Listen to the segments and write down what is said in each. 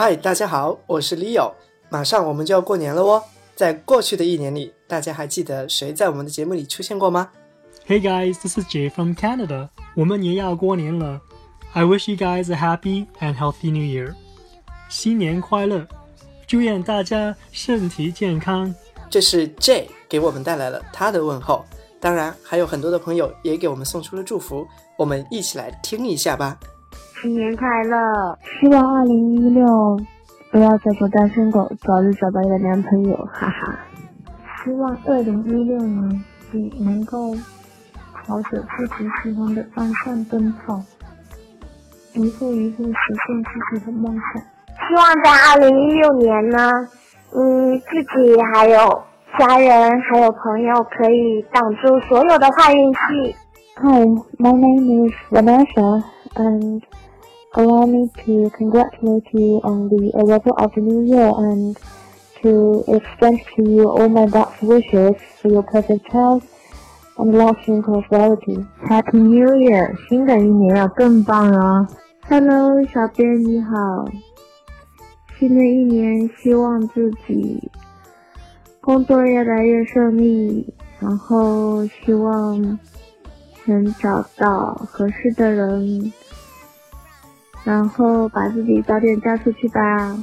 嗨，大家好，我是 Leo。马上我们就要过年了哦，在过去的一年里，大家还记得谁在我们的节目里出现过吗？Hey guys, this is Jay from Canada。我们也要过年了，I wish you guys a happy and healthy New Year。新年快乐，祝愿大家身体健康。这是 Jay 给我们带来了他的问候，当然还有很多的朋友也给我们送出了祝福，我们一起来听一下吧。新年快乐！希望二零一六不要再做单身狗，早日找到一个男朋友，哈哈。希望二零一六年你能够朝着自己喜欢的方向奔跑，一步一步实现自己的梦想。希望在二零一六年呢，嗯，自己还有家人还有朋友可以挡住所有的坏运气。Hi, my name is Vanessa and. allow me to congratulate you on the arrival of the new year and to extend to you all my best wishes for your perfect health and lasting prosperity. Happy New Year！新的一年要更棒哦。Hello，小编你好。新的一年，希望自己工作越来越顺利，然后希望能找到合适的人。 然后把自己早点嫁出去吧，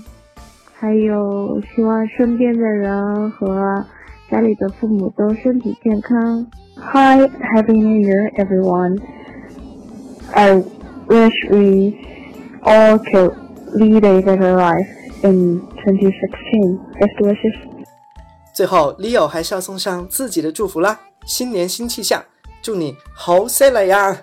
还有希望身边的人和家里的父母都身体健康。Hi, Happy New Year, everyone! I wish we all could lead a better life in 2016. Best wishes. 最后，Leo 还是要送上自己的祝福啦！新年新气象，祝你好起来呀！